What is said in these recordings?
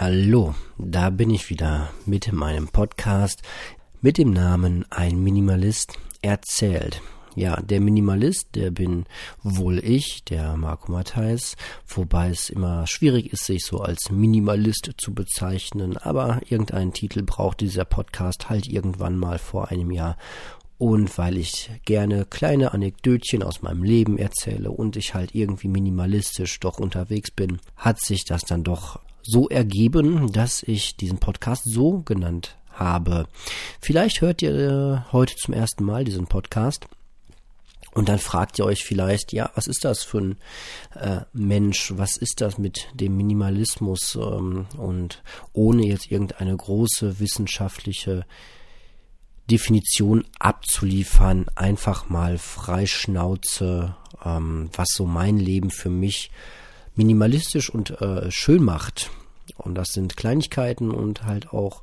Hallo, da bin ich wieder mit meinem Podcast mit dem Namen Ein Minimalist erzählt. Ja, der Minimalist, der bin wohl ich, der Marco Matthijs, wobei es immer schwierig ist, sich so als Minimalist zu bezeichnen, aber irgendeinen Titel braucht dieser Podcast halt irgendwann mal vor einem Jahr und weil ich gerne kleine Anekdötchen aus meinem Leben erzähle und ich halt irgendwie minimalistisch doch unterwegs bin, hat sich das dann doch so ergeben, dass ich diesen Podcast so genannt habe. Vielleicht hört ihr äh, heute zum ersten Mal diesen Podcast. Und dann fragt ihr euch vielleicht, ja, was ist das für ein äh, Mensch? Was ist das mit dem Minimalismus? Ähm, und ohne jetzt irgendeine große wissenschaftliche Definition abzuliefern, einfach mal freischnauze, ähm, was so mein Leben für mich minimalistisch und äh, schön macht. Und das sind Kleinigkeiten und halt auch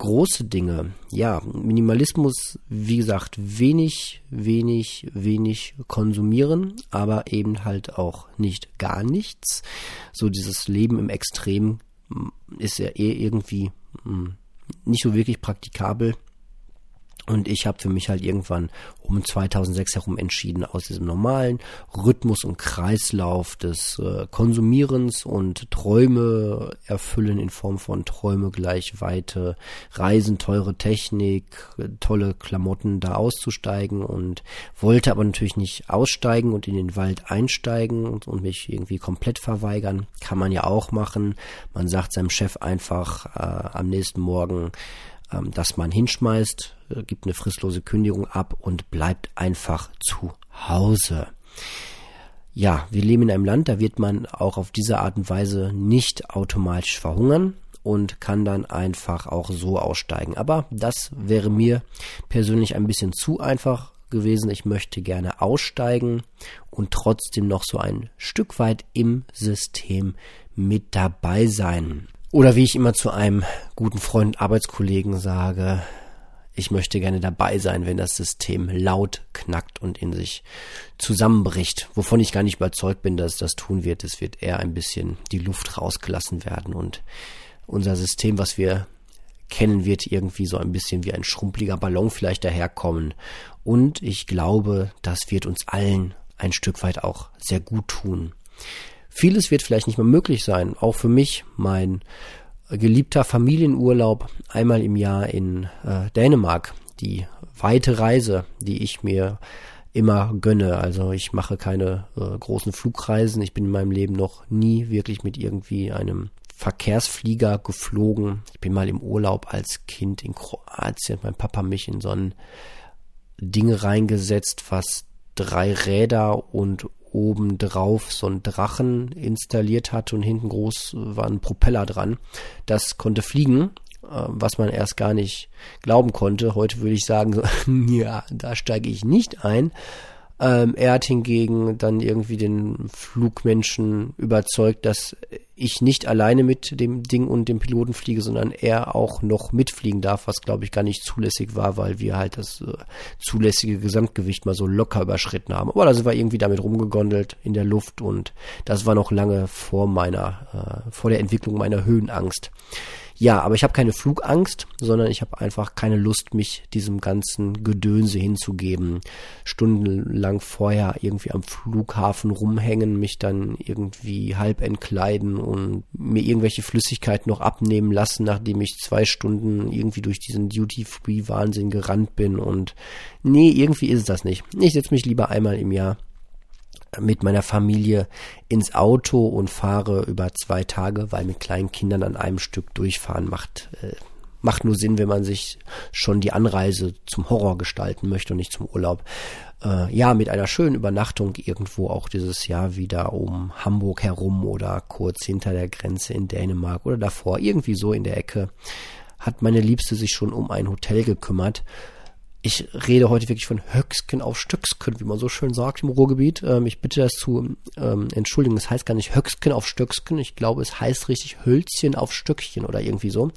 große Dinge. Ja, Minimalismus, wie gesagt, wenig, wenig, wenig konsumieren, aber eben halt auch nicht gar nichts. So dieses Leben im Extrem mm, ist ja eh irgendwie mm, nicht so wirklich praktikabel. Und ich habe für mich halt irgendwann um 2006 herum entschieden, aus diesem normalen Rhythmus und Kreislauf des äh, Konsumierens und Träume erfüllen in Form von Träume gleich weite Reisen, teure Technik, tolle Klamotten da auszusteigen und wollte aber natürlich nicht aussteigen und in den Wald einsteigen und, und mich irgendwie komplett verweigern. Kann man ja auch machen. Man sagt seinem Chef einfach äh, am nächsten Morgen, ähm, dass man hinschmeißt, äh, gibt eine fristlose Kündigung ab und bleibt einfach zu Hause. Ja, wir leben in einem Land, da wird man auch auf diese Art und Weise nicht automatisch verhungern und kann dann einfach auch so aussteigen. Aber das wäre mir persönlich ein bisschen zu einfach gewesen. Ich möchte gerne aussteigen und trotzdem noch so ein Stück weit im System mit dabei sein. Oder wie ich immer zu einem guten Freund, Arbeitskollegen sage, ich möchte gerne dabei sein, wenn das System laut knackt und in sich zusammenbricht. Wovon ich gar nicht überzeugt bin, dass das tun wird. Es wird eher ein bisschen die Luft rausgelassen werden und unser System, was wir kennen, wird irgendwie so ein bisschen wie ein schrumpeliger Ballon vielleicht daherkommen. Und ich glaube, das wird uns allen ein Stück weit auch sehr gut tun. Vieles wird vielleicht nicht mehr möglich sein. Auch für mich, mein geliebter Familienurlaub einmal im Jahr in äh, Dänemark. Die weite Reise, die ich mir immer gönne. Also ich mache keine äh, großen Flugreisen. Ich bin in meinem Leben noch nie wirklich mit irgendwie einem Verkehrsflieger geflogen. Ich bin mal im Urlaub als Kind in Kroatien. Mein Papa mich in so ein Ding reingesetzt, was drei Räder und oben drauf so ein Drachen installiert hat und hinten groß war ein Propeller dran. Das konnte fliegen, äh, was man erst gar nicht glauben konnte. Heute würde ich sagen, ja, da steige ich nicht ein. Ähm, er hat hingegen dann irgendwie den Flugmenschen überzeugt, dass ich nicht alleine mit dem Ding und dem Piloten fliege, sondern er auch noch mitfliegen darf, was glaube ich gar nicht zulässig war, weil wir halt das äh, zulässige Gesamtgewicht mal so locker überschritten haben. Aber da sind wir irgendwie damit rumgegondelt in der Luft und das war noch lange vor meiner, äh, vor der Entwicklung meiner Höhenangst. Ja, aber ich habe keine Flugangst, sondern ich habe einfach keine Lust, mich diesem ganzen Gedönse hinzugeben. Stundenlang vorher irgendwie am Flughafen rumhängen, mich dann irgendwie halb entkleiden und mir irgendwelche Flüssigkeiten noch abnehmen lassen, nachdem ich zwei Stunden irgendwie durch diesen Duty-Free-Wahnsinn gerannt bin. Und nee, irgendwie ist es das nicht. Ich setze mich lieber einmal im Jahr mit meiner Familie ins Auto und fahre über zwei Tage, weil mit kleinen Kindern an einem Stück durchfahren macht, äh, macht nur Sinn, wenn man sich schon die Anreise zum Horror gestalten möchte und nicht zum Urlaub. Äh, ja, mit einer schönen Übernachtung irgendwo auch dieses Jahr wieder um Hamburg herum oder kurz hinter der Grenze in Dänemark oder davor, irgendwie so in der Ecke, hat meine Liebste sich schon um ein Hotel gekümmert ich rede heute wirklich von Höcksken auf Stöcksken, wie man so schön sagt im Ruhrgebiet. Ähm, ich bitte das zu ähm, entschuldigen, es heißt gar nicht Höcksken auf Stöcksken. Ich glaube, es heißt richtig Hölzchen auf Stöckchen oder irgendwie so.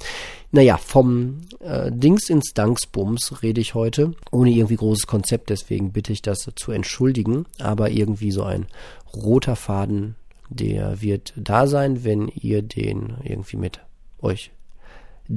Naja, vom äh, Dings ins Danksbums rede ich heute, ohne irgendwie großes Konzept, deswegen bitte ich das zu entschuldigen. Aber irgendwie so ein roter Faden, der wird da sein, wenn ihr den irgendwie mit euch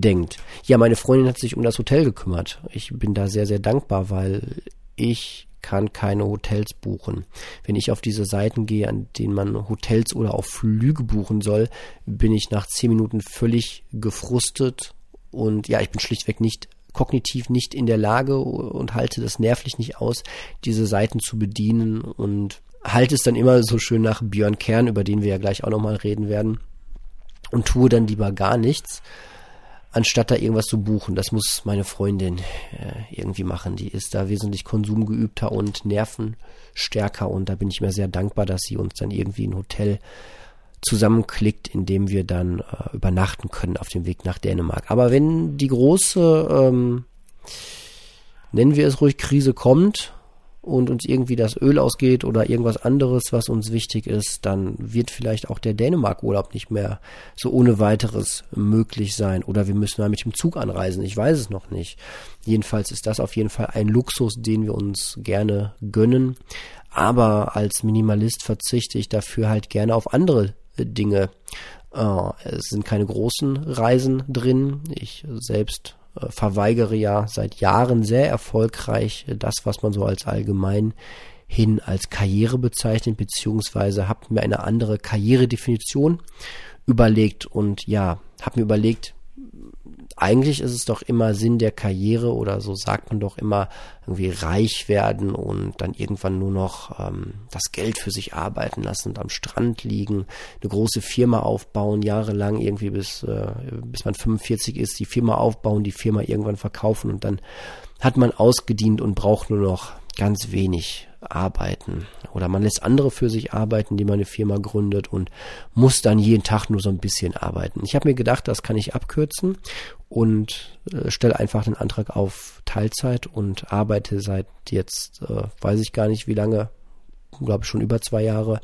denkt. Ja, meine Freundin hat sich um das Hotel gekümmert. Ich bin da sehr, sehr dankbar, weil ich kann keine Hotels buchen. Wenn ich auf diese Seiten gehe, an denen man Hotels oder auch Flüge buchen soll, bin ich nach zehn Minuten völlig gefrustet und ja, ich bin schlichtweg nicht kognitiv nicht in der Lage und halte das nervlich nicht aus, diese Seiten zu bedienen und halte es dann immer so schön nach Björn Kern, über den wir ja gleich auch nochmal reden werden, und tue dann lieber gar nichts anstatt da irgendwas zu buchen. Das muss meine Freundin äh, irgendwie machen. Die ist da wesentlich konsumgeübter und nervenstärker und da bin ich mir sehr dankbar, dass sie uns dann irgendwie ein Hotel zusammenklickt, in dem wir dann äh, übernachten können auf dem Weg nach Dänemark. Aber wenn die große, ähm, nennen wir es ruhig, Krise kommt und uns irgendwie das Öl ausgeht oder irgendwas anderes, was uns wichtig ist, dann wird vielleicht auch der Dänemark-Urlaub nicht mehr so ohne weiteres möglich sein. Oder wir müssen mal mit dem Zug anreisen. Ich weiß es noch nicht. Jedenfalls ist das auf jeden Fall ein Luxus, den wir uns gerne gönnen. Aber als Minimalist verzichte ich dafür halt gerne auf andere Dinge. Äh, es sind keine großen Reisen drin. Ich selbst verweigere ja seit Jahren sehr erfolgreich das, was man so als allgemein hin als Karriere bezeichnet, beziehungsweise habe mir eine andere Karrieredefinition überlegt und ja, habe mir überlegt, eigentlich ist es doch immer Sinn der Karriere oder so sagt man doch immer irgendwie reich werden und dann irgendwann nur noch ähm, das Geld für sich arbeiten lassen und am Strand liegen, eine große Firma aufbauen, jahrelang irgendwie bis, äh, bis man 45 ist, die Firma aufbauen, die Firma irgendwann verkaufen und dann hat man ausgedient und braucht nur noch ganz wenig arbeiten. Oder man lässt andere für sich arbeiten, die man eine Firma gründet und muss dann jeden Tag nur so ein bisschen arbeiten. Ich habe mir gedacht, das kann ich abkürzen und äh, stelle einfach den Antrag auf Teilzeit und arbeite seit jetzt, äh, weiß ich gar nicht wie lange, glaube ich schon über zwei Jahre,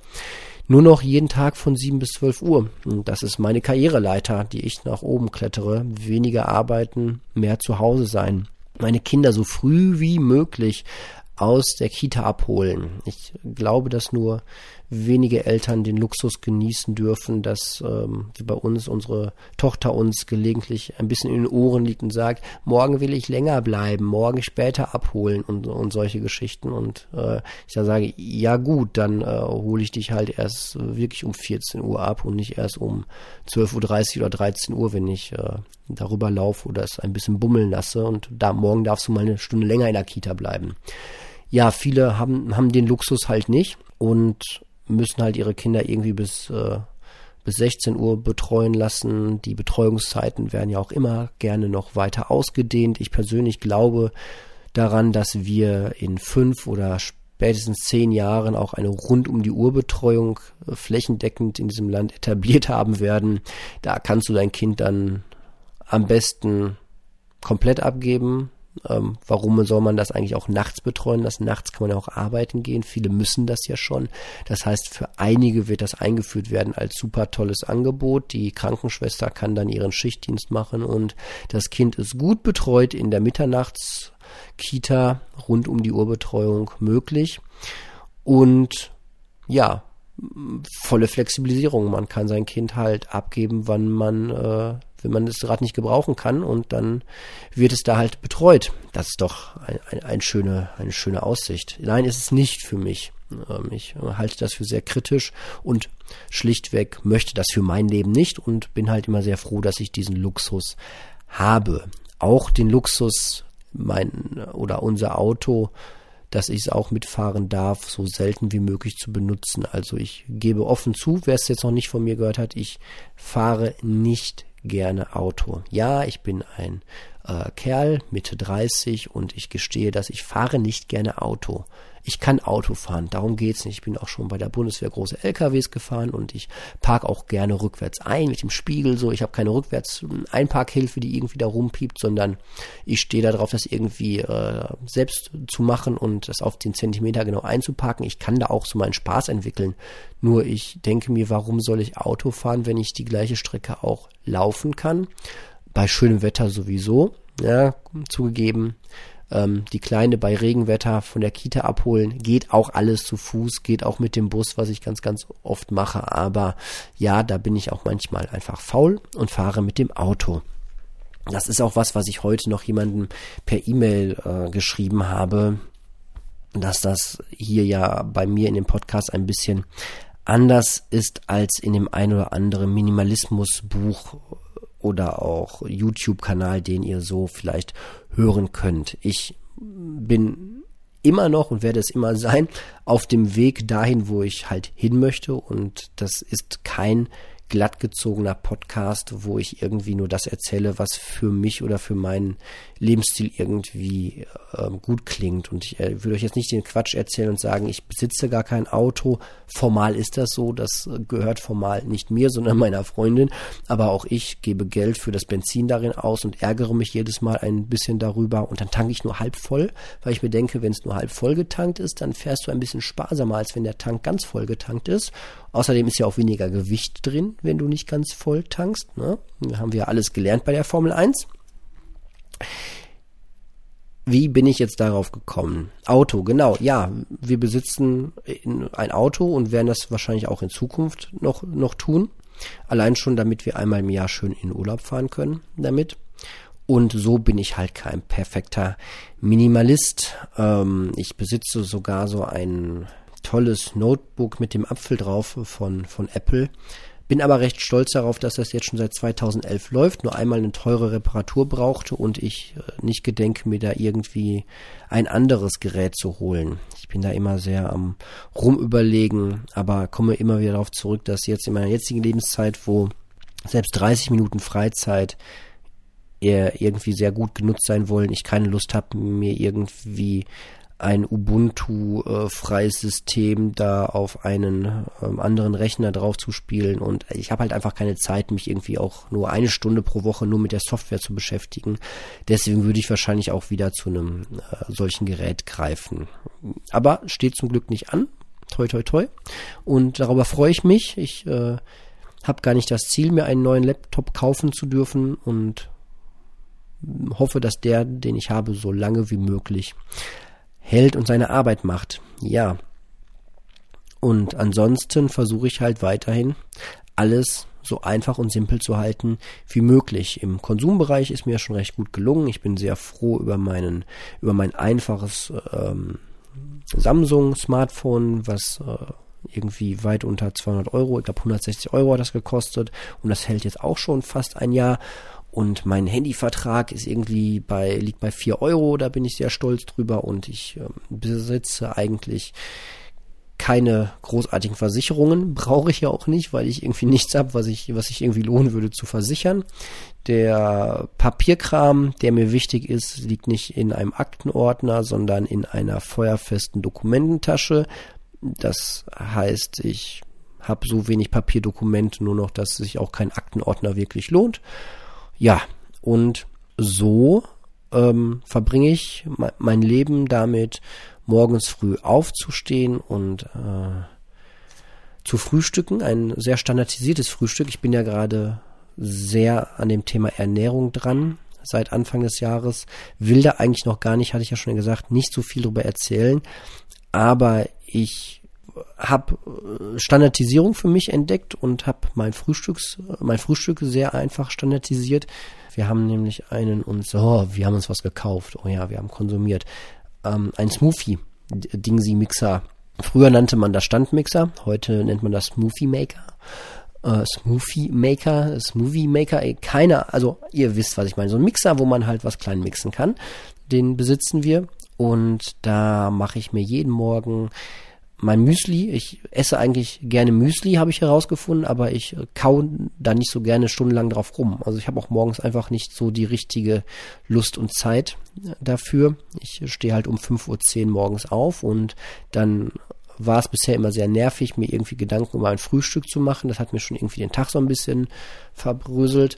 nur noch jeden Tag von sieben bis zwölf Uhr. Und das ist meine Karriereleiter, die ich nach oben klettere. Weniger arbeiten, mehr zu Hause sein meine Kinder so früh wie möglich aus der Kita abholen. Ich glaube, dass nur wenige Eltern den Luxus genießen dürfen, dass ähm, wie bei uns unsere Tochter uns gelegentlich ein bisschen in den Ohren liegt und sagt, morgen will ich länger bleiben, morgen später abholen und, und solche Geschichten. Und äh, ich dann sage, ja gut, dann äh, hole ich dich halt erst wirklich um 14 Uhr ab und nicht erst um 12.30 Uhr oder 13 Uhr, wenn ich äh, darüber laufe oder es ein bisschen bummeln lasse. Und da morgen darfst du mal eine Stunde länger in der Kita bleiben ja, viele haben, haben den Luxus halt nicht und müssen halt ihre Kinder irgendwie bis, äh, bis 16 Uhr betreuen lassen. Die Betreuungszeiten werden ja auch immer gerne noch weiter ausgedehnt. Ich persönlich glaube daran, dass wir in fünf oder spätestens zehn Jahren auch eine rund um die Uhr Betreuung äh, flächendeckend in diesem Land etabliert haben werden. Da kannst du dein Kind dann am besten komplett abgeben, ähm, warum soll man das eigentlich auch nachts betreuen lassen? Nachts kann man ja auch arbeiten gehen. Viele müssen das ja schon. Das heißt, für einige wird das eingeführt werden als super tolles Angebot. Die Krankenschwester kann dann ihren Schichtdienst machen und das Kind ist gut betreut in der Mitternachtskita, rund um die Uhrbetreuung möglich. Und ja, volle Flexibilisierung. Man kann sein Kind halt abgeben, wann man äh, wenn man das Rad nicht gebrauchen kann und dann wird es da halt betreut. Das ist doch ein, ein, ein schöne, eine schöne Aussicht. Nein, ist es nicht für mich. Ähm, ich halte das für sehr kritisch und schlichtweg möchte das für mein Leben nicht und bin halt immer sehr froh, dass ich diesen Luxus habe. Auch den Luxus, mein oder unser Auto, dass ich es auch mitfahren darf, so selten wie möglich zu benutzen. Also ich gebe offen zu, wer es jetzt noch nicht von mir gehört hat, ich fahre nicht gerne Auto. Ja, ich bin ein äh, Kerl, Mitte 30 und ich gestehe, dass ich fahre nicht gerne Auto. Ich kann Auto fahren, darum geht's nicht. Ich bin auch schon bei der Bundeswehr große LKWs gefahren und ich park auch gerne rückwärts ein mit dem Spiegel so. Ich habe keine rückwärts Einparkhilfe, die irgendwie da rumpiept, sondern ich stehe darauf, das irgendwie äh, selbst zu machen und das auf den Zentimeter genau einzuparken. Ich kann da auch so meinen Spaß entwickeln. Nur ich denke mir, warum soll ich Auto fahren, wenn ich die gleiche Strecke auch laufen kann? Bei schönem Wetter sowieso, ja, zugegeben ähm, die Kleine bei Regenwetter von der Kita abholen. Geht auch alles zu Fuß, geht auch mit dem Bus, was ich ganz, ganz oft mache. Aber ja, da bin ich auch manchmal einfach faul und fahre mit dem Auto. Das ist auch was, was ich heute noch jemandem per E-Mail äh, geschrieben habe, dass das hier ja bei mir in dem Podcast ein bisschen anders ist als in dem ein oder anderen Minimalismusbuch oder auch YouTube-Kanal, den ihr so vielleicht hören könnt. Ich bin immer noch und werde es immer sein auf dem Weg dahin, wo ich halt hin möchte und das ist kein glattgezogener Podcast, wo ich irgendwie nur das erzähle, was für mich oder für meinen Lebensstil irgendwie äh, gut klingt. Und ich äh, würde euch jetzt nicht den Quatsch erzählen und sagen, ich besitze gar kein Auto. Formal ist das so, das gehört formal nicht mir, sondern meiner Freundin. Aber auch ich gebe Geld für das Benzin darin aus und ärgere mich jedes Mal ein bisschen darüber. Und dann tanke ich nur halb voll, weil ich mir denke, wenn es nur halb voll getankt ist, dann fährst du ein bisschen sparsamer, als wenn der Tank ganz voll getankt ist. Außerdem ist ja auch weniger Gewicht drin, wenn du nicht ganz voll tankst. Ne? Haben wir alles gelernt bei der Formel 1. Wie bin ich jetzt darauf gekommen? Auto, genau, ja, wir besitzen ein Auto und werden das wahrscheinlich auch in Zukunft noch, noch tun. Allein schon, damit wir einmal im Jahr schön in Urlaub fahren können damit. Und so bin ich halt kein perfekter Minimalist. Ähm, ich besitze sogar so ein tolles Notebook mit dem Apfel drauf von, von Apple. Bin aber recht stolz darauf, dass das jetzt schon seit 2011 läuft, nur einmal eine teure Reparatur brauchte und ich äh, nicht gedenke, mir da irgendwie ein anderes Gerät zu holen. Ich bin da immer sehr am rumüberlegen, aber komme immer wieder darauf zurück, dass jetzt in meiner jetzigen Lebenszeit, wo selbst 30 Minuten Freizeit eher irgendwie sehr gut genutzt sein wollen, ich keine Lust habe, mir irgendwie ein Ubuntu-freies System da auf einen ähm, anderen Rechner drauf zu spielen. Und ich habe halt einfach keine Zeit, mich irgendwie auch nur eine Stunde pro Woche nur mit der Software zu beschäftigen. Deswegen würde ich wahrscheinlich auch wieder zu einem äh, solchen Gerät greifen. Aber steht zum Glück nicht an. Toi, toi, toi. Und darüber freue ich mich. Ich äh, habe gar nicht das Ziel, mir einen neuen Laptop kaufen zu dürfen und hoffe, dass der, den ich habe, so lange wie möglich hält und seine Arbeit macht. Ja. Und ansonsten versuche ich halt weiterhin alles so einfach und simpel zu halten wie möglich. Im Konsumbereich ist mir schon recht gut gelungen. Ich bin sehr froh über meinen, über mein einfaches ähm, Samsung Smartphone, was äh, irgendwie weit unter 200 Euro, ich glaube 160 Euro hat das gekostet und das hält jetzt auch schon fast ein Jahr und mein Handyvertrag ist irgendwie bei, liegt bei vier Euro, da bin ich sehr stolz drüber und ich äh, besitze eigentlich keine großartigen Versicherungen, brauche ich ja auch nicht, weil ich irgendwie nichts habe, was ich, was ich irgendwie lohnen würde zu versichern. Der Papierkram, der mir wichtig ist, liegt nicht in einem Aktenordner, sondern in einer feuerfesten Dokumententasche. Das heißt, ich habe so wenig Papierdokumente nur noch, dass sich auch kein Aktenordner wirklich lohnt. Ja, und so ähm, verbringe ich mein Leben damit, morgens früh aufzustehen und äh, zu frühstücken. Ein sehr standardisiertes Frühstück. Ich bin ja gerade sehr an dem Thema Ernährung dran seit Anfang des Jahres. Will da eigentlich noch gar nicht, hatte ich ja schon gesagt, nicht so viel darüber erzählen. Aber ich habe äh, Standardisierung für mich entdeckt und habe mein mein Frühstück sehr einfach standardisiert. Wir haben nämlich einen uns oh, wir haben uns was gekauft. Oh ja, wir haben konsumiert ähm, ein Smoothie Dingsy Mixer. Früher nannte man das Standmixer, heute nennt man das Smoothie Maker. Uh, Smoothie Maker, Smoothie Maker, ey, keiner, also ihr wisst, was ich meine. So ein Mixer, wo man halt was klein mixen kann. Den besitzen wir und da mache ich mir jeden Morgen mein Müsli, ich esse eigentlich gerne Müsli, habe ich herausgefunden, aber ich kau da nicht so gerne stundenlang drauf rum. Also ich habe auch morgens einfach nicht so die richtige Lust und Zeit dafür. Ich stehe halt um 5.10 Uhr morgens auf und dann war es bisher immer sehr nervig, mir irgendwie Gedanken über ein Frühstück zu machen. Das hat mir schon irgendwie den Tag so ein bisschen verbröselt.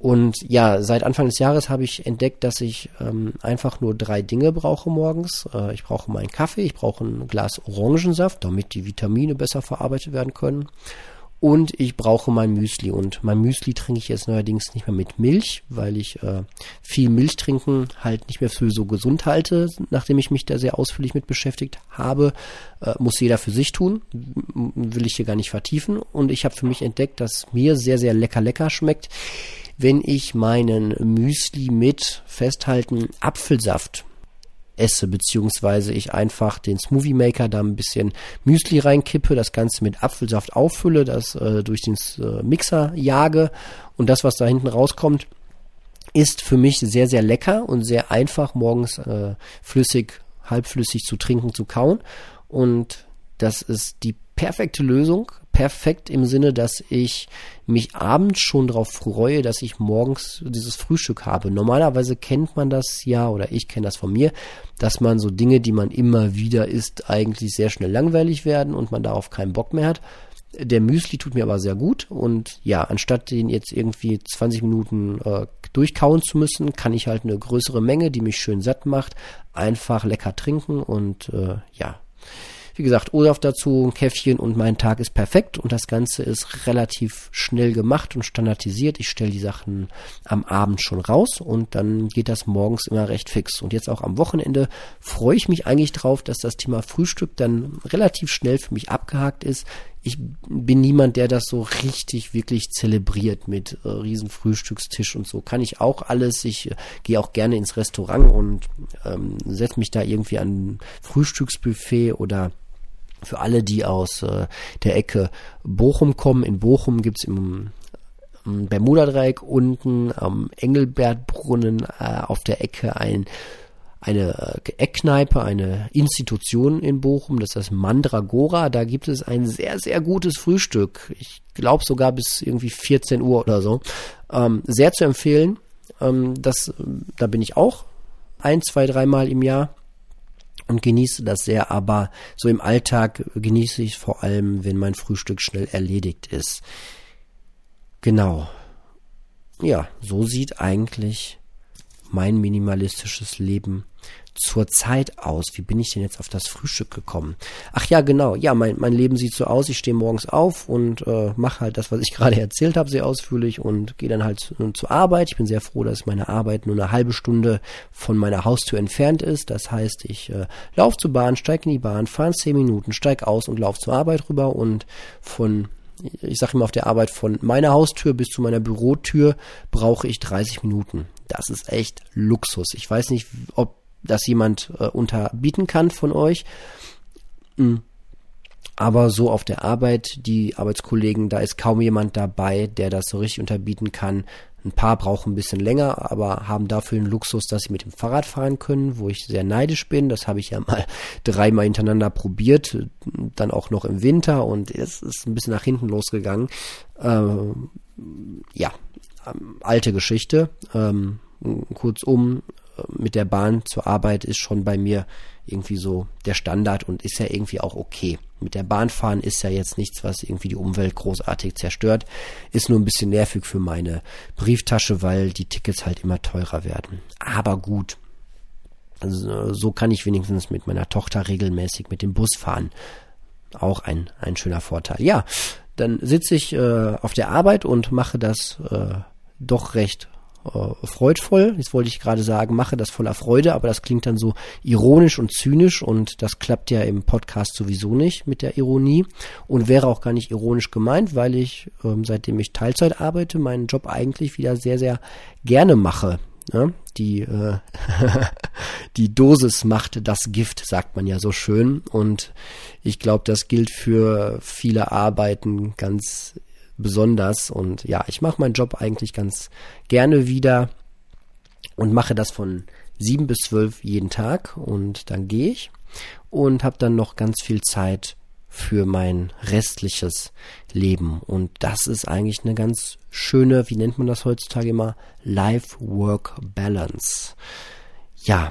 Und ja, seit Anfang des Jahres habe ich entdeckt, dass ich ähm, einfach nur drei Dinge brauche morgens. Äh, ich brauche meinen Kaffee, ich brauche ein Glas Orangensaft, damit die Vitamine besser verarbeitet werden können. und ich brauche mein Müsli. Und mein Müsli trinke ich jetzt neuerdings nicht mehr mit Milch, weil ich äh, viel Milch trinken halt nicht mehr für so gesund halte, nachdem ich mich da sehr ausführlich mit beschäftigt habe. Äh, muss jeder für sich tun, will ich hier gar nicht vertiefen. Und ich habe für mich entdeckt, dass mir sehr, sehr lecker, lecker schmeckt, wenn ich meinen Müsli mit festhalten Apfelsaft esse, beziehungsweise ich einfach den Smoothie Maker da ein bisschen Müsli reinkippe, das Ganze mit Apfelsaft auffülle, das äh, durch den äh, Mixer jage und das, was da hinten rauskommt, ist für mich sehr, sehr lecker und sehr einfach morgens äh, flüssig, halbflüssig zu trinken, zu kauen. Und das ist die perfekte Lösung. Perfekt im Sinne, dass ich mich abends schon darauf freue, dass ich morgens dieses Frühstück habe. Normalerweise kennt man das ja, oder ich kenne das von mir, dass man so Dinge, die man immer wieder isst, eigentlich sehr schnell langweilig werden und man darauf keinen Bock mehr hat. Der Müsli tut mir aber sehr gut und ja, anstatt den jetzt irgendwie 20 Minuten äh, durchkauen zu müssen, kann ich halt eine größere Menge, die mich schön satt macht, einfach lecker trinken und äh, ja, wie gesagt, Olaf dazu, ein Käffchen und mein Tag ist perfekt und das Ganze ist relativ schnell gemacht und standardisiert. Ich stelle die Sachen am Abend schon raus und dann geht das morgens immer recht fix. Und jetzt auch am Wochenende freue ich mich eigentlich drauf, dass das Thema Frühstück dann relativ schnell für mich abgehakt ist ich bin niemand, der das so richtig wirklich zelebriert mit äh, riesen Frühstückstisch und so. Kann ich auch alles. Ich äh, gehe auch gerne ins Restaurant und ähm, setze mich da irgendwie an Frühstücksbuffet oder für alle, die aus äh, der Ecke Bochum kommen, in Bochum gibt's im, im Bermuda-Dreieck unten am Engelbertbrunnen äh, auf der Ecke ein eine äh, Eckkneipe, eine Institution in Bochum, das ist das Mandragora. Da gibt es ein sehr, sehr gutes Frühstück. Ich glaube sogar bis irgendwie 14 Uhr oder so. Ähm, sehr zu empfehlen. Ähm, das, da bin ich auch ein, zwei, dreimal im Jahr und genieße das sehr, aber so im Alltag genieße ich vor allem, wenn mein Frühstück schnell erledigt ist. Genau. Ja, so sieht eigentlich mein minimalistisches Leben zur Zeit aus? Wie bin ich denn jetzt auf das Frühstück gekommen? Ach ja, genau. Ja, mein, mein Leben sieht so aus. Ich stehe morgens auf und äh, mache halt das, was ich gerade erzählt habe, sehr ausführlich und gehe dann halt zu, zur Arbeit. Ich bin sehr froh, dass meine Arbeit nur eine halbe Stunde von meiner Haustür entfernt ist. Das heißt, ich äh, laufe zur Bahn, steige in die Bahn, fahre zehn Minuten, steige aus und laufe zur Arbeit rüber und von ich sage immer auf der Arbeit von meiner Haustür bis zu meiner Bürotür brauche ich 30 Minuten. Das ist echt Luxus. Ich weiß nicht, ob das jemand äh, unterbieten kann von euch. Mhm. Aber so auf der Arbeit, die Arbeitskollegen, da ist kaum jemand dabei, der das so richtig unterbieten kann. Ein paar brauchen ein bisschen länger, aber haben dafür den Luxus, dass sie mit dem Fahrrad fahren können, wo ich sehr neidisch bin. Das habe ich ja mal dreimal hintereinander probiert, dann auch noch im Winter und es ist ein bisschen nach hinten losgegangen. Ähm, ja, ähm, alte Geschichte. Ähm, kurzum, mit der Bahn zur Arbeit ist schon bei mir irgendwie so der Standard und ist ja irgendwie auch okay. Mit der Bahn fahren ist ja jetzt nichts, was irgendwie die Umwelt großartig zerstört. Ist nur ein bisschen nervig für meine Brieftasche, weil die Tickets halt immer teurer werden. Aber gut. Also so kann ich wenigstens mit meiner Tochter regelmäßig mit dem Bus fahren. Auch ein, ein schöner Vorteil. Ja, dann sitze ich äh, auf der Arbeit und mache das äh, doch recht äh, freudvoll. Jetzt wollte ich gerade sagen, mache das voller Freude, aber das klingt dann so ironisch und zynisch und das klappt ja im Podcast sowieso nicht mit der Ironie und wäre auch gar nicht ironisch gemeint, weil ich, ähm, seitdem ich Teilzeit arbeite, meinen Job eigentlich wieder sehr, sehr gerne mache. Ja, die, äh, die Dosis macht das Gift, sagt man ja so schön. Und ich glaube, das gilt für viele Arbeiten ganz besonders. Und ja, ich mache meinen Job eigentlich ganz gerne wieder und mache das von sieben bis zwölf jeden Tag und dann gehe ich und habe dann noch ganz viel Zeit für mein restliches Leben. Und das ist eigentlich eine ganz schöne, wie nennt man das heutzutage immer, Life-Work-Balance. Ja,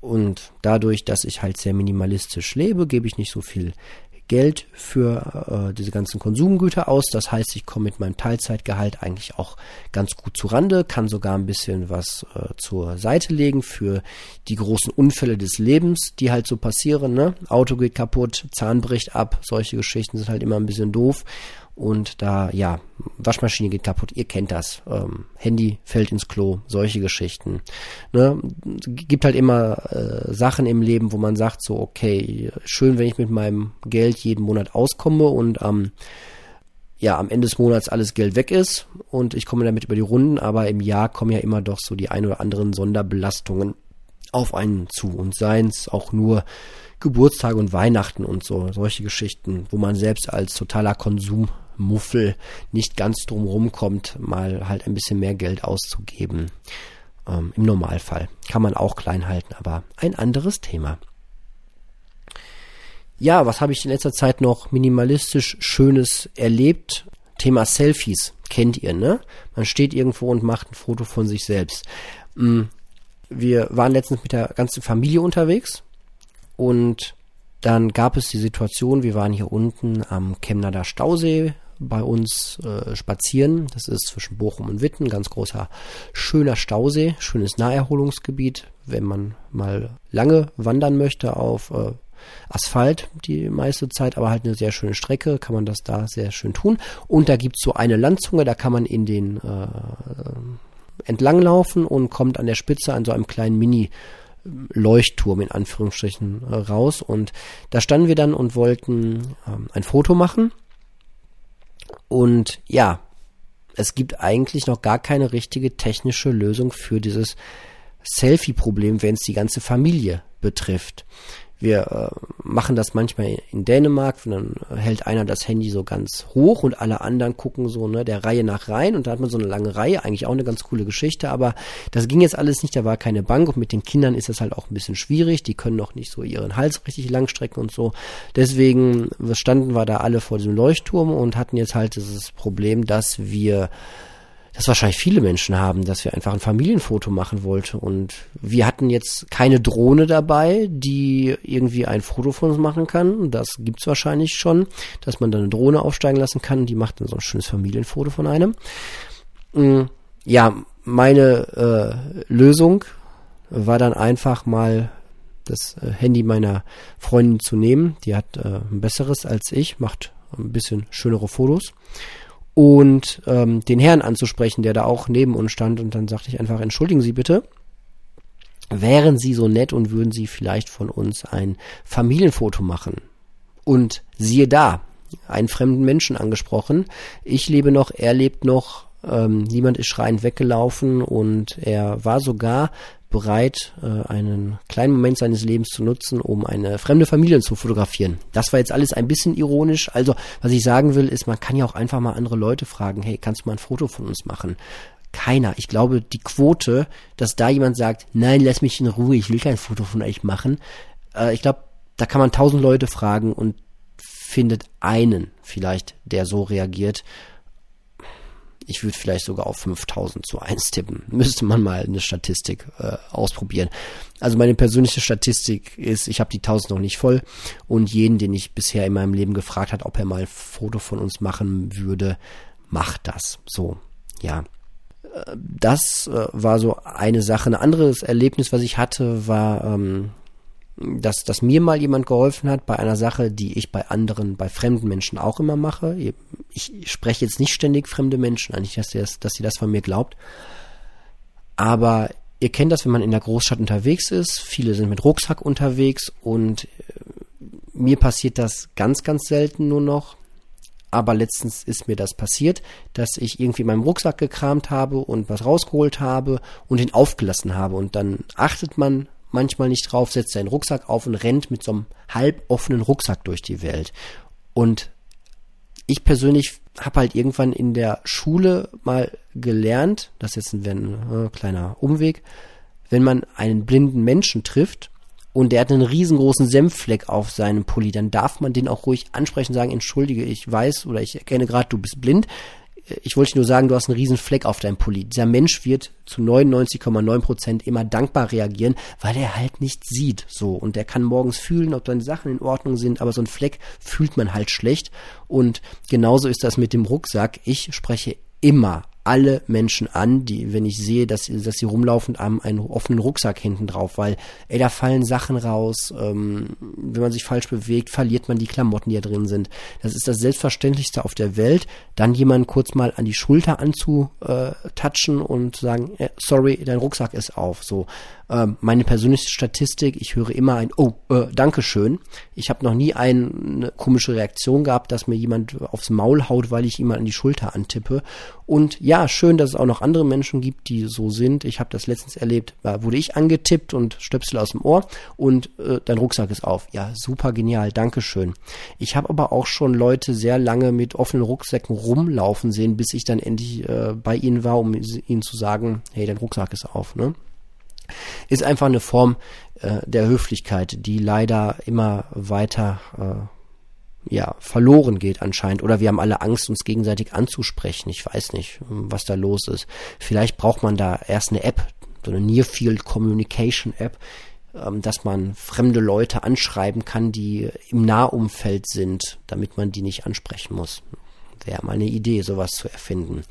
und dadurch, dass ich halt sehr minimalistisch lebe, gebe ich nicht so viel Geld für äh, diese ganzen Konsumgüter aus. Das heißt, ich komme mit meinem Teilzeitgehalt eigentlich auch ganz gut zu Rande, kann sogar ein bisschen was äh, zur Seite legen für die großen Unfälle des Lebens, die halt so passieren. Ne? Auto geht kaputt, Zahn bricht ab, solche Geschichten sind halt immer ein bisschen doof. Und da, ja, Waschmaschine geht kaputt, ihr kennt das. Ähm, Handy fällt ins Klo, solche Geschichten. Ne? Gibt halt immer äh, Sachen im Leben, wo man sagt so, okay, schön, wenn ich mit meinem Geld jeden Monat auskomme und am ja, am Ende des Monats alles Geld weg ist und ich komme damit über die Runden, aber im Jahr kommen ja immer doch so die ein oder anderen Sonderbelastungen auf einen zu und seien es auch nur Geburtstage und Weihnachten und so, solche Geschichten, wo man selbst als totaler Konsummuffel nicht ganz drum kommt, mal halt ein bisschen mehr Geld auszugeben. Ähm, Im Normalfall kann man auch klein halten, aber ein anderes Thema. Ja, was habe ich in letzter Zeit noch minimalistisch Schönes erlebt? Thema Selfies kennt ihr, ne? Man steht irgendwo und macht ein Foto von sich selbst. Mm, wir waren letztens mit der ganzen Familie unterwegs und dann gab es die Situation, wir waren hier unten am Chemnader Stausee bei uns äh, spazieren. Das ist zwischen Bochum und Witten, ganz großer, schöner Stausee, schönes Naherholungsgebiet, wenn man mal lange wandern möchte auf äh, Asphalt die meiste Zeit, aber halt eine sehr schöne Strecke, kann man das da sehr schön tun. Und da gibt's so eine Landzunge, da kann man in den äh, entlanglaufen und kommt an der Spitze an so einem kleinen Mini- Leuchtturm in Anführungsstrichen äh, raus und da standen wir dann und wollten ähm, ein Foto machen und ja, es gibt eigentlich noch gar keine richtige technische Lösung für dieses Selfie-Problem, wenn es die ganze Familie betrifft. Wir äh, machen das manchmal in Dänemark, und dann hält einer das Handy so ganz hoch und alle anderen gucken so ne, der Reihe nach rein und da hat man so eine lange Reihe, eigentlich auch eine ganz coole Geschichte, aber das ging jetzt alles nicht, da war keine Bank und mit den Kindern ist das halt auch ein bisschen schwierig, die können noch nicht so ihren Hals richtig langstrecken und so. Deswegen standen wir da alle vor diesem Leuchtturm und hatten jetzt halt dieses Problem, dass wir das wahrscheinlich viele Menschen haben, dass wir einfach ein Familienfoto machen wollten. Und wir hatten jetzt keine Drohne dabei, die irgendwie ein Foto von uns machen kann. Das gibt's wahrscheinlich schon, dass man dann eine Drohne aufsteigen lassen kann. Die macht dann so ein schönes Familienfoto von einem. Mm, ja, meine äh, Lösung war dann einfach mal das äh, Handy meiner Freundin zu nehmen. Die hat äh, ein besseres als ich, macht ein bisschen schönere Fotos und ähm, den Herrn anzusprechen, der da auch neben uns stand. Und dann sagte ich einfach, entschuldigen Sie bitte, wären Sie so nett und würden Sie vielleicht von uns ein Familienfoto machen? Und siehe da, einen fremden Menschen angesprochen. Ich lebe noch, er lebt noch, ähm, niemand ist schreiend weggelaufen und er war sogar bereit, äh, einen kleinen Moment seines Lebens zu nutzen, um eine fremde Familie zu fotografieren. Das war jetzt alles ein bisschen ironisch. Also, was ich sagen will, ist, man kann ja auch einfach mal andere Leute fragen, hey, kannst du mal ein Foto von uns machen? Keiner. Ich glaube, die Quote, dass da jemand sagt, nein, lass mich in Ruhe, ich will kein Foto von euch machen, äh, ich glaube, da kann man tausend Leute fragen und findet einen vielleicht, der so reagiert ich würde vielleicht sogar auf 5000 zu 1 tippen. Müsste man mal eine Statistik äh, ausprobieren. Also meine persönliche Statistik ist, ich habe die 1000 noch nicht voll und jeden, den ich bisher in meinem Leben gefragt hat, ob er mal ein Foto von uns machen würde, macht das. So, ja. Äh, das äh, war so eine Sache. Ein anderes Erlebnis, was ich hatte, war ähm, dass, dass mir mal jemand geholfen hat bei einer Sache, die ich bei anderen, bei fremden Menschen auch immer mache. Ich spreche jetzt nicht ständig fremde Menschen nicht, dass sie das, dass sie das von mir glaubt. Aber ihr kennt das, wenn man in der Großstadt unterwegs ist. Viele sind mit Rucksack unterwegs und äh, mir passiert das ganz, ganz selten nur noch. Aber letztens ist mir das passiert, dass ich irgendwie in meinem Rucksack gekramt habe und was rausgeholt habe und ihn aufgelassen habe. Und dann achtet man manchmal nicht drauf, setzt seinen Rucksack auf und rennt mit so einem halb offenen Rucksack durch die Welt. Und ich persönlich habe halt irgendwann in der Schule mal gelernt, das ist jetzt ein, äh, kleiner Umweg, wenn man einen blinden Menschen trifft und der hat einen riesengroßen Senffleck auf seinem Pulli, dann darf man den auch ruhig ansprechen, sagen, entschuldige, ich weiß oder ich erkenne gerade, du bist blind ich wollte nur sagen, du hast einen riesen Fleck auf deinem Pulli. Dieser Mensch wird zu 99,9 Prozent immer dankbar reagieren, weil er halt nicht sieht, so. Und der kann morgens fühlen, ob deine Sachen in Ordnung sind, aber so ein Fleck fühlt man halt schlecht. Und genauso ist das mit dem Rucksack. Ich spreche immer alle Menschen an, die, wenn ich sehe, dass, dass sie rumlaufen, haben einen offenen Rucksack hinten drauf, weil, ey, da fallen Sachen raus, ähm, wenn man sich falsch bewegt, verliert man die Klamotten, die da drin sind. Das ist das Selbstverständlichste auf der Welt, dann jemanden kurz mal an die Schulter anzutatschen und sagen, äh, sorry, dein Rucksack ist auf, so. Ähm, meine persönliche Statistik, ich höre immer ein Oh, äh, Dankeschön. Ich habe noch nie eine komische Reaktion gehabt, dass mir jemand aufs Maul haut, weil ich jemand an die Schulter antippe. Und ja, schön, dass es auch noch andere Menschen gibt, die so sind. Ich habe das letztens erlebt, da wurde ich angetippt und Stöpsel aus dem Ohr und äh, dein Rucksack ist auf. Ja, super genial, Dankeschön. Ich habe aber auch schon Leute sehr lange mit offenen Rucksäcken rumlaufen sehen, bis ich dann endlich äh, bei ihnen war, um ihnen zu sagen, hey, dein Rucksack ist auf. Ne? ist einfach eine Form äh, der Höflichkeit, die leider immer weiter äh, ja, verloren geht anscheinend. Oder wir haben alle Angst, uns gegenseitig anzusprechen. Ich weiß nicht, was da los ist. Vielleicht braucht man da erst eine App, so eine Near Field Communication App, ähm, dass man fremde Leute anschreiben kann, die im Nahumfeld sind, damit man die nicht ansprechen muss. Wäre mal eine Idee, sowas zu erfinden.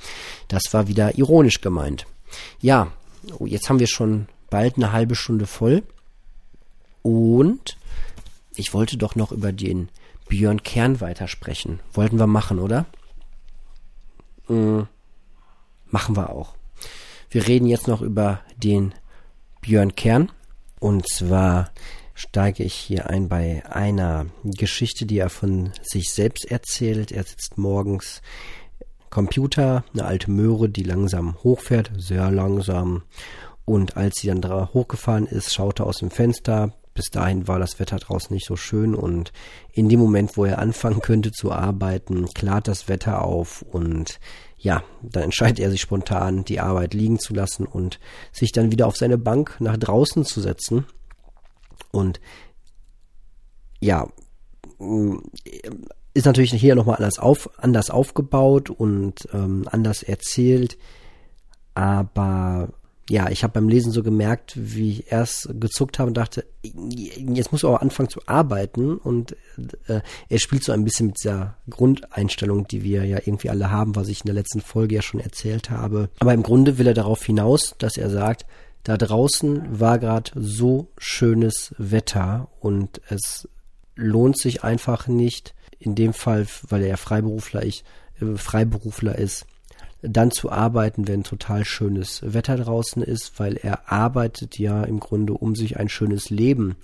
Das war wieder ironisch gemeint. Ja, oh, jetzt haben wir schon bald eine halbe Stunde voll. Und ich wollte doch noch über den Björn Kern weitersprechen. Wollten wir machen, oder? Mhm. Machen wir auch. Wir reden jetzt noch über den Björn Kern. Und zwar steige ich hier ein bei einer Geschichte, die er von sich selbst erzählt. Er sitzt morgens Computer, eine alte Möhre, die langsam hochfährt, sehr langsam und als sie dann da hochgefahren ist, schaute aus dem Fenster. Bis dahin war das Wetter draußen nicht so schön und in dem Moment, wo er anfangen könnte zu arbeiten, klart das Wetter auf und ja, dann entscheidet er sich spontan, die Arbeit liegen zu lassen und sich dann wieder auf seine Bank nach draußen zu setzen. Und ja, mm, ist natürlich hier nochmal anders, auf, anders aufgebaut und ähm, anders erzählt, aber ja, ich habe beim Lesen so gemerkt, wie ich erst gezuckt habe und dachte, jetzt muss er auch anfangen zu arbeiten und äh, er spielt so ein bisschen mit dieser Grundeinstellung, die wir ja irgendwie alle haben, was ich in der letzten Folge ja schon erzählt habe. Aber im Grunde will er darauf hinaus, dass er sagt, da draußen war gerade so schönes Wetter und es lohnt sich einfach nicht, in dem Fall, weil er ja Freiberufler, ich, äh, Freiberufler ist, dann zu arbeiten, wenn total schönes Wetter draußen ist, weil er arbeitet ja im Grunde, um sich ein schönes Leben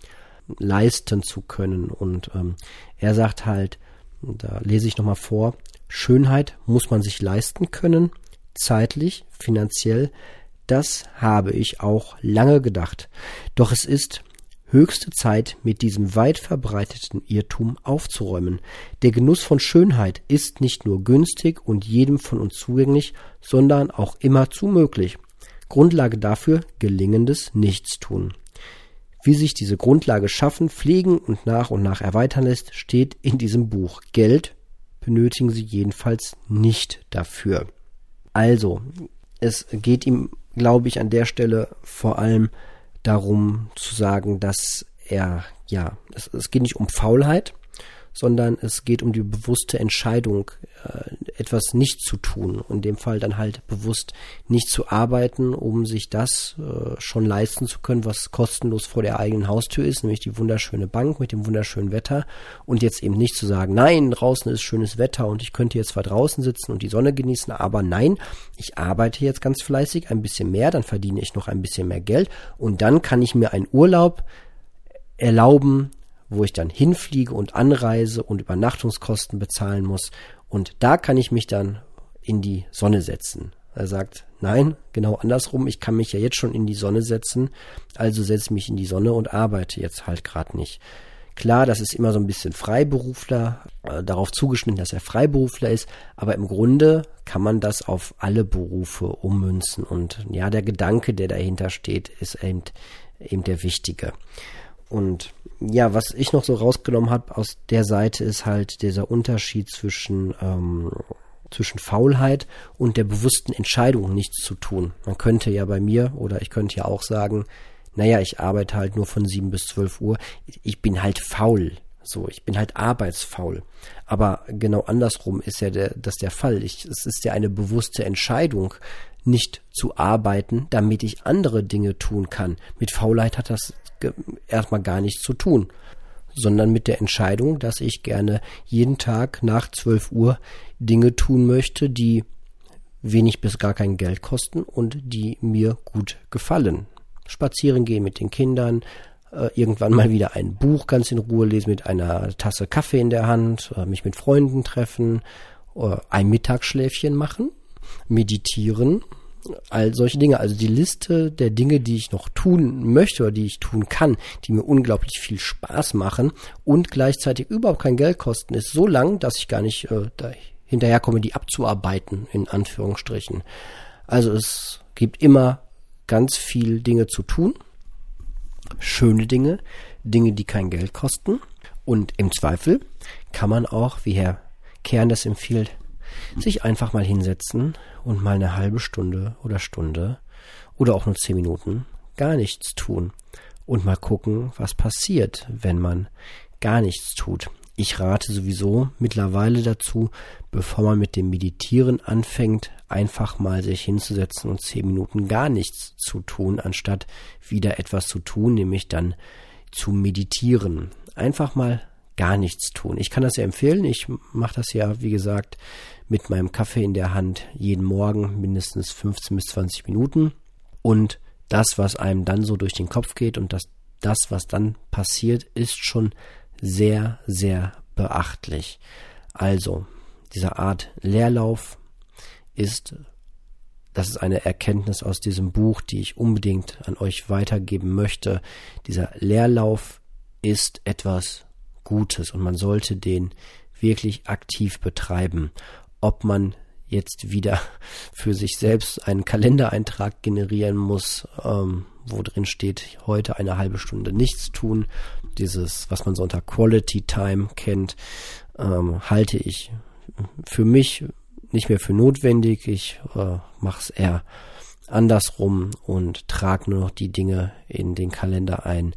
leisten zu können. Und ähm, er sagt halt, da lese ich nochmal vor, Schönheit muss man sich leisten können, zeitlich, finanziell, das habe ich auch lange gedacht. Doch es ist höchste Zeit, mit diesem weit verbreiteten Irrtum aufzuräumen. Der Genuss von Schönheit ist nicht nur günstig und jedem von uns zugänglich, sondern auch immerzu möglich. Grundlage dafür gelingendes Nichtstun. Wie sich diese Grundlage schaffen, pflegen und nach und nach erweitern lässt, steht in diesem Buch. Geld benötigen Sie jedenfalls nicht dafür. Also, es geht ihm, glaube ich, an der Stelle vor allem darum zu sagen, dass er, ja, es, es geht nicht um Faulheit, sondern es geht um die bewusste Entscheidung, äh, etwas nicht zu tun. In dem Fall dann halt bewusst nicht zu arbeiten, um sich das äh, schon leisten zu können, was kostenlos vor der eigenen Haustür ist, nämlich die wunderschöne Bank mit dem wunderschönen Wetter. Und jetzt eben nicht zu sagen, nein, draußen ist schönes Wetter und ich könnte jetzt zwar draußen sitzen und die Sonne genießen, aber nein, ich arbeite jetzt ganz fleißig, ein bisschen mehr, dann verdiene ich noch ein bisschen mehr Geld und dann kann ich mir einen Urlaub erlauben, wo ich dann hinfliege und anreise und Übernachtungskosten bezahlen muss. Und da kann ich mich dann in die Sonne setzen. Er sagt, nein, genau andersrum, ich kann mich ja jetzt schon in die Sonne setzen, also setze ich mich in die Sonne und arbeite jetzt halt gerade nicht. Klar, das ist immer so ein bisschen Freiberufler, äh, darauf zugeschnitten, dass er Freiberufler ist, aber im Grunde kann man das auf alle Berufe ummünzen und ja, der Gedanke, der dahinter steht, ist eben, eben der wichtige. Und ja, was ich noch so rausgenommen habe aus der Seite ist halt dieser Unterschied zwischen ähm, zwischen Faulheit und der bewussten Entscheidung, nichts zu tun. Man könnte ja bei mir oder ich könnte ja auch sagen, naja, ich arbeite halt nur von sieben bis zwölf Uhr. Ich bin halt faul. So, ich bin halt arbeitsfaul. Aber genau andersrum ist ja der, das der Fall. Ich, es ist ja eine bewusste Entscheidung, nicht zu arbeiten, damit ich andere Dinge tun kann. Mit Faulheit hat das erstmal gar nichts zu tun, sondern mit der Entscheidung, dass ich gerne jeden Tag nach 12 Uhr Dinge tun möchte, die wenig bis gar kein Geld kosten und die mir gut gefallen. Spazieren gehen mit den Kindern, äh, irgendwann mal wieder ein Buch ganz in Ruhe lesen mit einer Tasse Kaffee in der Hand, äh, mich mit Freunden treffen, äh, ein Mittagsschläfchen machen, meditieren, all solche Dinge. Also die Liste der Dinge, die ich noch tun möchte oder die ich tun kann, die mir unglaublich viel Spaß machen und gleichzeitig überhaupt kein Geld kosten, ist so lang, dass ich gar nicht äh, hinterherkomme, die abzuarbeiten, in Anführungsstrichen. Also es gibt immer ganz viel Dinge zu tun schöne Dinge, Dinge, die kein Geld kosten. Und im Zweifel kann man auch, wie Herr Kern das empfiehlt, sich einfach mal hinsetzen und mal eine halbe Stunde oder Stunde oder auch nur zehn Minuten gar nichts tun und mal gucken, was passiert, wenn man gar nichts tut. Ich rate sowieso mittlerweile dazu, bevor man mit dem Meditieren anfängt, einfach mal sich hinzusetzen und zehn Minuten gar nichts zu tun, anstatt wieder etwas zu tun, nämlich dann zu meditieren. Einfach mal gar nichts tun. Ich kann das ja empfehlen. Ich mache das ja, wie gesagt, mit meinem Kaffee in der Hand jeden Morgen mindestens 15 bis 20 Minuten. Und das, was einem dann so durch den Kopf geht und das, das was dann passiert, ist schon sehr, sehr beachtlich. Also, dieser Art Leerlauf ist, das ist eine Erkenntnis aus diesem Buch, die ich unbedingt an euch weitergeben möchte. Dieser Leerlauf ist etwas Gutes und man sollte den wirklich aktiv betreiben. Ob man jetzt wieder für sich selbst einen Kalendereintrag generieren muss, ähm, wo drin steht, heute eine halbe Stunde nichts tun. Dieses, was man so unter Quality Time kennt, ähm, halte ich für mich nicht mehr für notwendig. Ich äh, mache es eher andersrum und trage nur noch die Dinge in den Kalender ein,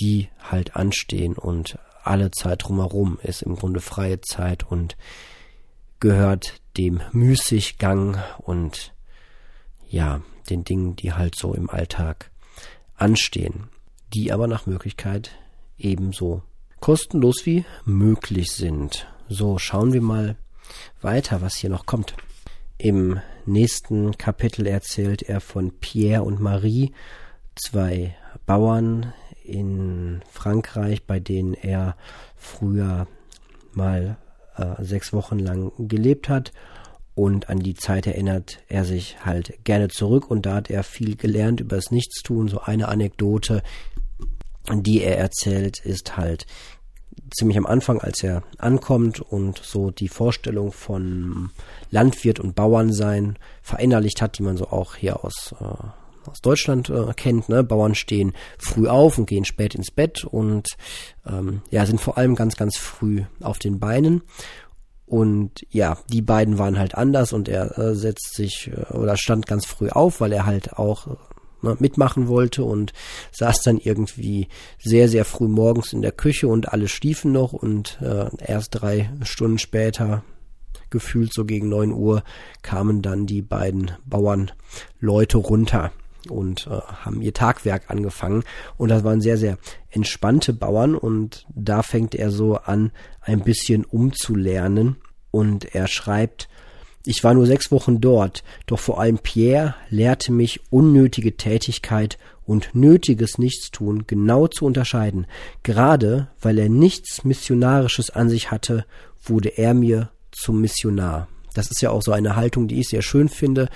die halt anstehen und alle Zeit drumherum ist im Grunde freie Zeit und gehört dem Müßiggang und ja, den Dingen, die halt so im Alltag anstehen, die aber nach Möglichkeit ebenso kostenlos wie möglich sind. So, schauen wir mal weiter, was hier noch kommt. Im nächsten Kapitel erzählt er von Pierre und Marie, zwei Bauern in Frankreich, bei denen er früher mal äh, sechs Wochen lang gelebt hat und an die Zeit erinnert er sich halt gerne zurück und da hat er viel gelernt über das Nichtstun. So eine Anekdote, die er erzählt, ist halt ziemlich am Anfang, als er ankommt und so die Vorstellung von Landwirt und Bauern sein verinnerlicht hat, die man so auch hier aus, äh, aus Deutschland äh, kennt. Ne? Bauern stehen früh auf und gehen spät ins Bett und ähm, ja, sind vor allem ganz, ganz früh auf den Beinen. Und ja, die beiden waren halt anders und er äh, setzt sich äh, oder stand ganz früh auf, weil er halt auch äh, ne, mitmachen wollte und saß dann irgendwie sehr, sehr früh morgens in der Küche und alle schliefen noch und äh, erst drei Stunden später, gefühlt so gegen neun Uhr, kamen dann die beiden Bauernleute runter und äh, haben ihr Tagwerk angefangen. Und das waren sehr, sehr entspannte Bauern und da fängt er so an, ein bisschen umzulernen. Und er schreibt, ich war nur sechs Wochen dort, doch vor allem Pierre lehrte mich unnötige Tätigkeit und nötiges Nichtstun genau zu unterscheiden. Gerade weil er nichts Missionarisches an sich hatte, wurde er mir zum Missionar. Das ist ja auch so eine Haltung, die ich sehr schön finde,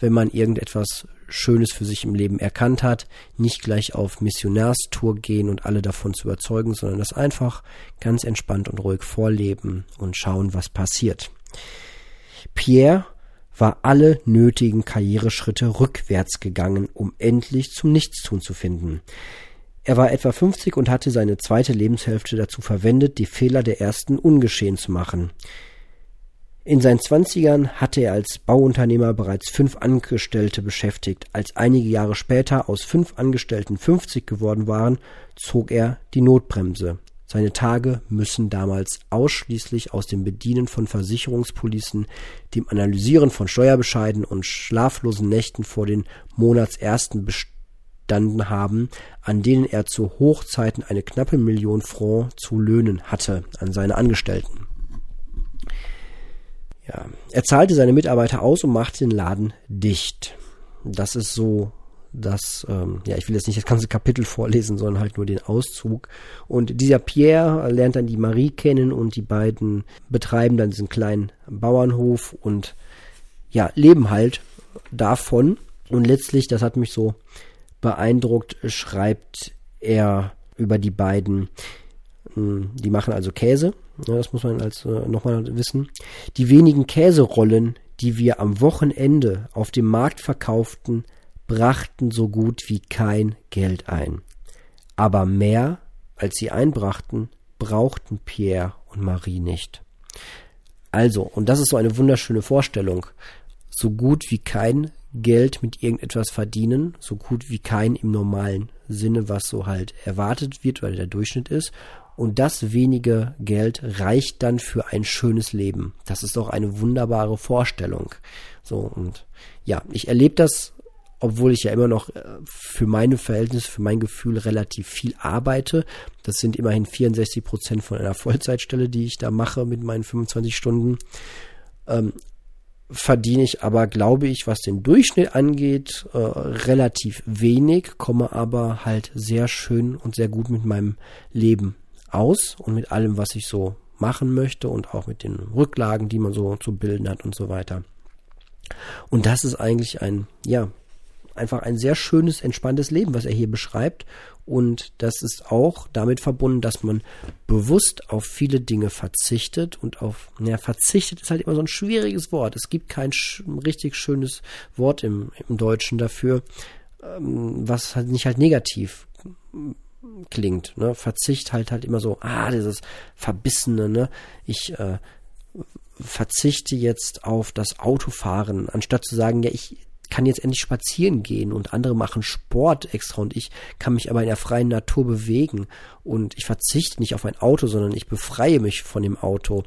wenn man irgendetwas Schönes für sich im Leben erkannt hat, nicht gleich auf Missionarstour gehen und alle davon zu überzeugen, sondern das einfach ganz entspannt und ruhig vorleben und schauen, was passiert. Pierre war alle nötigen Karriereschritte rückwärts gegangen, um endlich zum Nichtstun zu finden. Er war etwa 50 und hatte seine zweite Lebenshälfte dazu verwendet, die Fehler der ersten ungeschehen zu machen. In seinen Zwanzigern hatte er als Bauunternehmer bereits fünf Angestellte beschäftigt. Als einige Jahre später aus fünf Angestellten 50 geworden waren, zog er die Notbremse. Seine Tage müssen damals ausschließlich aus dem Bedienen von Versicherungspolicen, dem Analysieren von Steuerbescheiden und schlaflosen Nächten vor den Monatsersten bestanden haben, an denen er zu Hochzeiten eine knappe Million Franc zu löhnen hatte an seine Angestellten. Ja, er zahlte seine Mitarbeiter aus und machte den Laden dicht. Das ist so das, ähm, ja, ich will jetzt nicht das ganze Kapitel vorlesen, sondern halt nur den Auszug. Und dieser Pierre lernt dann die Marie kennen und die beiden betreiben dann diesen kleinen Bauernhof und ja, leben halt davon. Und letztlich, das hat mich so beeindruckt, schreibt er über die beiden, die machen also Käse, ja, das muss man als äh, nochmal wissen. Die wenigen Käserollen, die wir am Wochenende auf dem Markt verkauften, brachten so gut wie kein Geld ein. Aber mehr, als sie einbrachten, brauchten Pierre und Marie nicht. Also, und das ist so eine wunderschöne Vorstellung, so gut wie kein Geld mit irgendetwas verdienen, so gut wie kein im normalen Sinne, was so halt erwartet wird oder der Durchschnitt ist. Und das wenige Geld reicht dann für ein schönes Leben. Das ist doch eine wunderbare Vorstellung. So, und ja, ich erlebe das obwohl ich ja immer noch äh, für meine Verhältnisse, für mein Gefühl relativ viel arbeite. Das sind immerhin 64 Prozent von einer Vollzeitstelle, die ich da mache mit meinen 25 Stunden. Ähm, verdiene ich aber, glaube ich, was den Durchschnitt angeht, äh, relativ wenig, komme aber halt sehr schön und sehr gut mit meinem Leben aus und mit allem, was ich so machen möchte und auch mit den Rücklagen, die man so zu bilden hat und so weiter. Und das ist eigentlich ein, ja, einfach ein sehr schönes, entspanntes Leben, was er hier beschreibt. Und das ist auch damit verbunden, dass man bewusst auf viele Dinge verzichtet und auf, naja, verzichtet ist halt immer so ein schwieriges Wort. Es gibt kein sch richtig schönes Wort im, im Deutschen dafür, ähm, was halt nicht halt negativ klingt. Ne? Verzicht halt halt immer so, ah, dieses Verbissene, ne? Ich äh, verzichte jetzt auf das Autofahren, anstatt zu sagen, ja, ich kann jetzt endlich spazieren gehen und andere machen Sport extra und ich kann mich aber in der freien Natur bewegen und ich verzichte nicht auf ein Auto, sondern ich befreie mich von dem Auto.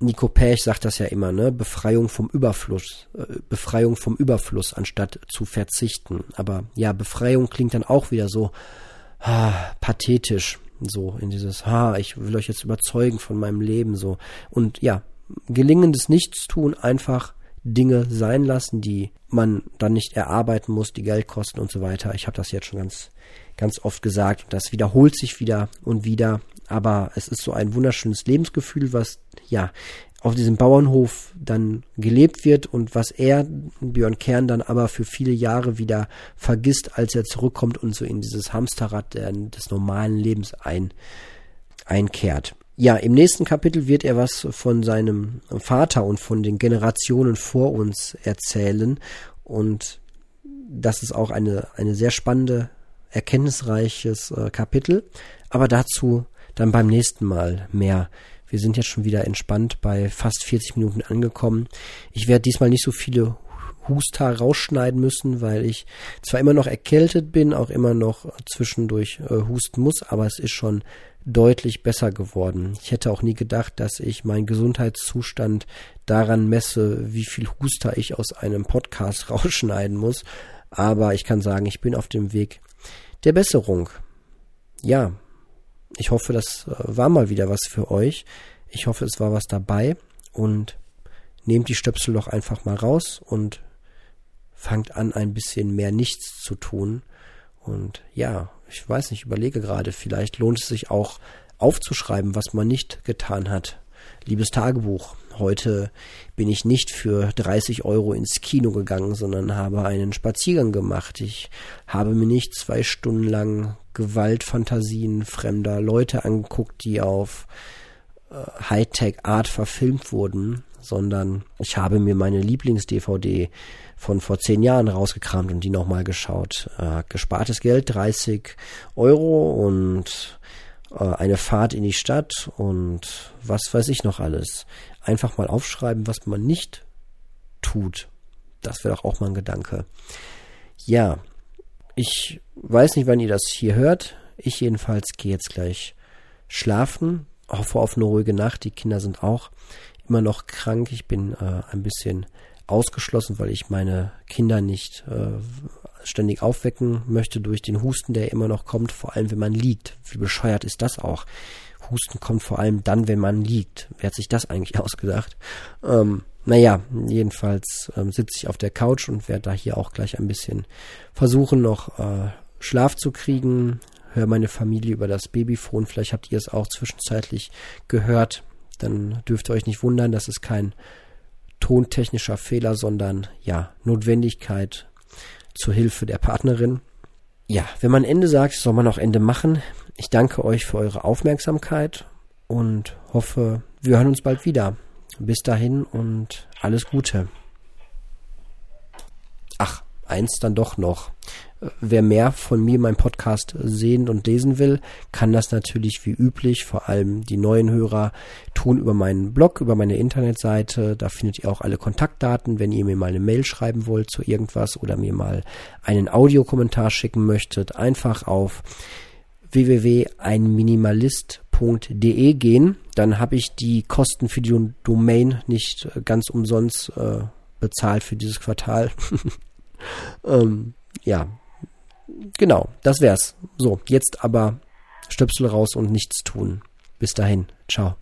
Nico Pech sagt das ja immer, ne? Befreiung vom Überfluss, äh, Befreiung vom Überfluss anstatt zu verzichten. Aber ja, Befreiung klingt dann auch wieder so ah, pathetisch, so in dieses, ha, ah, ich will euch jetzt überzeugen von meinem Leben, so. Und ja, gelingendes Nichtstun einfach Dinge sein lassen, die man dann nicht erarbeiten muss, die Geld kosten und so weiter. Ich habe das jetzt schon ganz, ganz oft gesagt. Das wiederholt sich wieder und wieder. Aber es ist so ein wunderschönes Lebensgefühl, was ja auf diesem Bauernhof dann gelebt wird und was er, Björn Kern, dann aber für viele Jahre wieder vergisst, als er zurückkommt und so in dieses Hamsterrad des normalen Lebens ein, einkehrt. Ja, im nächsten Kapitel wird er was von seinem Vater und von den Generationen vor uns erzählen. Und das ist auch eine, eine sehr spannende, erkenntnisreiches äh, Kapitel. Aber dazu dann beim nächsten Mal mehr. Wir sind jetzt schon wieder entspannt bei fast 40 Minuten angekommen. Ich werde diesmal nicht so viele Huster rausschneiden müssen, weil ich zwar immer noch erkältet bin, auch immer noch zwischendurch äh, husten muss, aber es ist schon deutlich besser geworden. Ich hätte auch nie gedacht, dass ich meinen Gesundheitszustand daran messe, wie viel Huster ich aus einem Podcast rausschneiden muss. Aber ich kann sagen, ich bin auf dem Weg der Besserung. Ja, ich hoffe, das äh, war mal wieder was für euch. Ich hoffe, es war was dabei und nehmt die Stöpsel doch einfach mal raus und fangt an, ein bisschen mehr nichts zu tun. Und ja, ich weiß nicht, überlege gerade, vielleicht lohnt es sich auch aufzuschreiben, was man nicht getan hat. Liebes Tagebuch, heute bin ich nicht für 30 Euro ins Kino gegangen, sondern habe einen Spaziergang gemacht. Ich habe mir nicht zwei Stunden lang Gewaltfantasien fremder Leute angeguckt, die auf äh, Hightech-Art verfilmt wurden, sondern ich habe mir meine Lieblings-DVD von vor zehn Jahren rausgekramt und die nochmal geschaut. Äh, gespartes Geld, 30 Euro und äh, eine Fahrt in die Stadt und was weiß ich noch alles. Einfach mal aufschreiben, was man nicht tut. Das wäre doch auch mal ein Gedanke. Ja, ich weiß nicht, wann ihr das hier hört. Ich jedenfalls gehe jetzt gleich schlafen. Hoffe auf eine ruhige Nacht. Die Kinder sind auch immer noch krank. Ich bin äh, ein bisschen ausgeschlossen, weil ich meine Kinder nicht äh, ständig aufwecken möchte durch den Husten, der immer noch kommt, vor allem wenn man liegt. Wie bescheuert ist das auch? Husten kommt vor allem dann, wenn man liegt. Wer hat sich das eigentlich ausgedacht? Ähm, naja, jedenfalls ähm, sitze ich auf der Couch und werde da hier auch gleich ein bisschen versuchen, noch äh, Schlaf zu kriegen. Höre meine Familie über das Babyphone. Vielleicht habt ihr es auch zwischenzeitlich gehört. Dann dürft ihr euch nicht wundern, das ist kein tontechnischer Fehler, sondern ja, Notwendigkeit zur Hilfe der Partnerin. Ja, wenn man Ende sagt, soll man auch Ende machen. Ich danke euch für eure Aufmerksamkeit und hoffe, wir hören uns bald wieder. Bis dahin und alles Gute. Ach, eins dann doch noch. Wer mehr von mir meinem Podcast sehen und lesen will, kann das natürlich wie üblich, vor allem die neuen Hörer, tun über meinen Blog, über meine Internetseite. Da findet ihr auch alle Kontaktdaten, wenn ihr mir mal eine Mail schreiben wollt zu irgendwas oder mir mal einen Audiokommentar schicken möchtet. Einfach auf www.einminimalist.de gehen. Dann habe ich die Kosten für die Domain nicht ganz umsonst äh, bezahlt für dieses Quartal. ähm, ja, genau, das wär's. So, jetzt aber Stöpsel raus und nichts tun. Bis dahin, ciao.